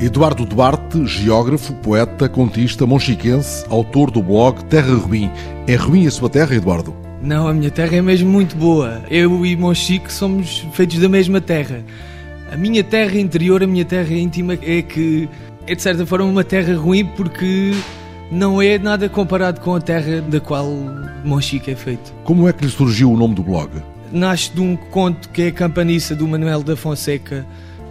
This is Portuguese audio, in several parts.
Eduardo Duarte, geógrafo, poeta, contista, monchiquense, autor do blog Terra Ruim. É ruim a sua terra, Eduardo? Não, a minha terra é mesmo muito boa. Eu e Monchique somos feitos da mesma terra. A minha terra interior, a minha terra íntima é que é de certa forma uma terra ruim porque não é nada comparado com a terra da qual Monchique é feito. Como é que lhe surgiu o nome do blog? Nasce de um conto que é a Campaniça do Manuel da Fonseca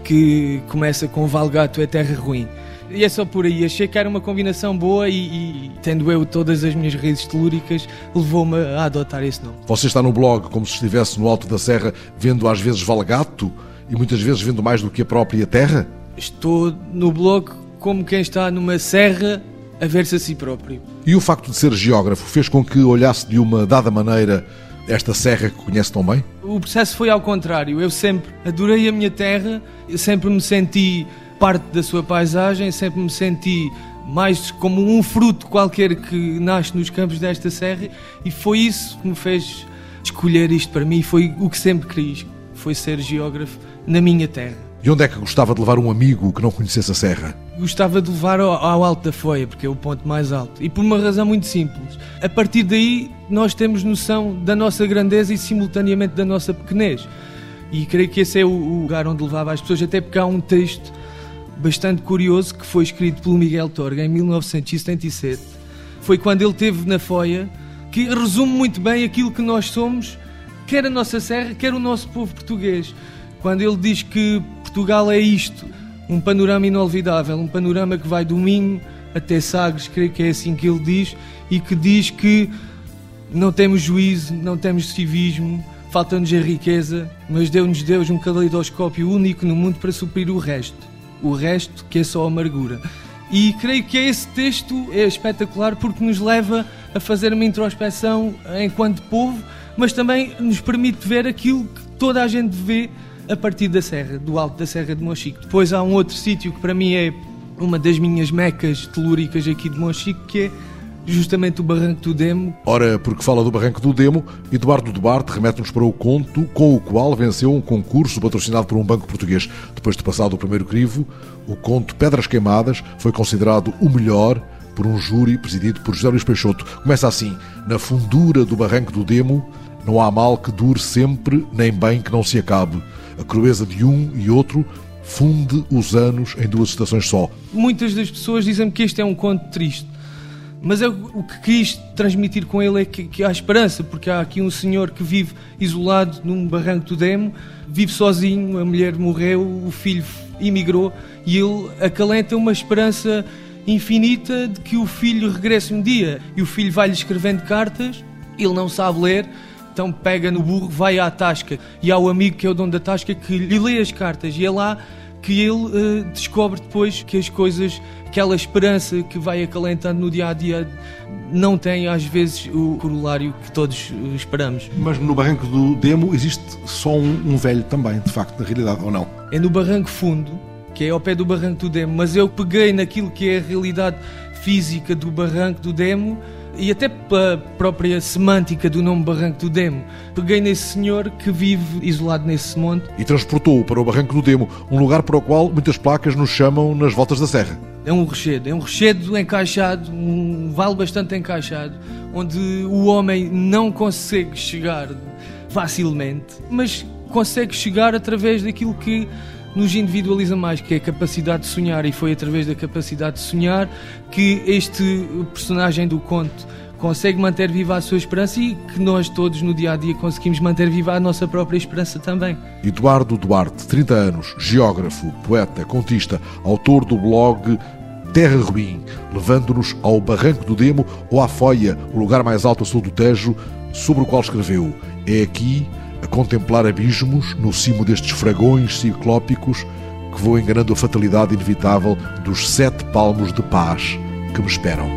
que começa com Valgato é terra ruim. E é só por aí. Achei que era uma combinação boa e, e tendo eu todas as minhas raízes telúricas, levou-me a adotar esse nome. Você está no blog como se estivesse no alto da serra, vendo às vezes Valgato e muitas vezes vendo mais do que a própria terra? Estou no blog como quem está numa serra a ver-se a si próprio. E o facto de ser geógrafo fez com que olhasse de uma dada maneira esta serra que conhece tão bem? O processo foi ao contrário. Eu sempre adorei a minha terra, eu sempre me senti parte da sua paisagem, sempre me senti mais como um fruto qualquer que nasce nos campos desta serra e foi isso que me fez escolher isto para mim. Foi o que sempre quis, foi ser geógrafo na minha terra. E onde é que gostava de levar um amigo que não conhecesse a serra? Gostava de levar ao, ao Alto da Foia, porque é o ponto mais alto. E por uma razão muito simples. A partir daí, nós temos noção da nossa grandeza e simultaneamente da nossa pequenez. E creio que esse é o lugar onde levava as pessoas, até porque há um texto bastante curioso que foi escrito pelo Miguel Torga em 1977. Foi quando ele teve na Foia, que resume muito bem aquilo que nós somos, quer a nossa serra, quer o nosso povo português. Quando ele diz que Portugal é isto, um panorama inolvidável, um panorama que vai do Minho até Sagres, creio que é assim que ele diz, e que diz que não temos juízo, não temos civismo, falta-nos a riqueza, mas deu-nos Deus um caleidoscópio único no mundo para suprir o resto. O resto que é só amargura. E creio que esse texto é espetacular porque nos leva a fazer uma introspeção enquanto povo, mas também nos permite ver aquilo que toda a gente vê a partir da serra, do alto da Serra de Monchique. Depois há um outro sítio que para mim é uma das minhas mecas telúricas aqui de Monchique, que é justamente o Barranco do Demo. Ora, porque fala do Barranco do Demo, Eduardo Duarte remete-nos para o conto com o qual venceu um concurso patrocinado por um banco português. Depois de passado o primeiro crivo, o conto Pedras Queimadas foi considerado o melhor por um júri presidido por José Luís Peixoto. Começa assim: Na fundura do Barranco do Demo, não há mal que dure sempre, nem bem que não se acabe. A crueza de um e outro funde os anos em duas estações só. Muitas das pessoas dizem que este é um conto triste. Mas eu, o que quis transmitir com ele é que, que, há esperança, porque há aqui um senhor que vive isolado num barranco do Demo, vive sozinho, a mulher morreu, o filho emigrou e ele acalenta uma esperança infinita de que o filho regresse um dia. E o filho vai-lhe escrevendo cartas, ele não sabe ler, então pega no burro, vai à tasca e há o amigo que é o dono da tasca que lhe lê as cartas e é lá que ele uh, descobre depois que as coisas, aquela esperança que vai acalentando no dia a dia, não tem às vezes o corolário que todos uh, esperamos. Mas no barranco do Demo existe só um, um, velho também, de facto, na realidade, ou não? É no barranco fundo, que é ao pé do barranco do Demo, mas eu peguei naquilo que é a realidade física do barranco do Demo e até pela própria semântica do nome Barranco do Demo. Peguei nesse senhor que vive isolado nesse monte. E transportou-o para o Barranco do Demo, um lugar para o qual muitas placas nos chamam nas voltas da serra. É um rochedo, é um rochedo encaixado, um vale bastante encaixado, onde o homem não consegue chegar facilmente, mas consegue chegar através daquilo que nos individualiza mais, que é a capacidade de sonhar, e foi através da capacidade de sonhar que este personagem do conto consegue manter viva a sua esperança e que nós todos no dia a dia conseguimos manter viva a nossa própria esperança também. Eduardo Duarte, 30 anos, geógrafo, poeta, contista, autor do blog Terra Ruim, levando-nos ao Barranco do Demo ou à Foia, o lugar mais alto a sul do Tejo, sobre o qual escreveu: É aqui contemplar abismos no cimo destes fragões ciclópicos que vou enganando a fatalidade inevitável dos sete palmos de paz que me esperam.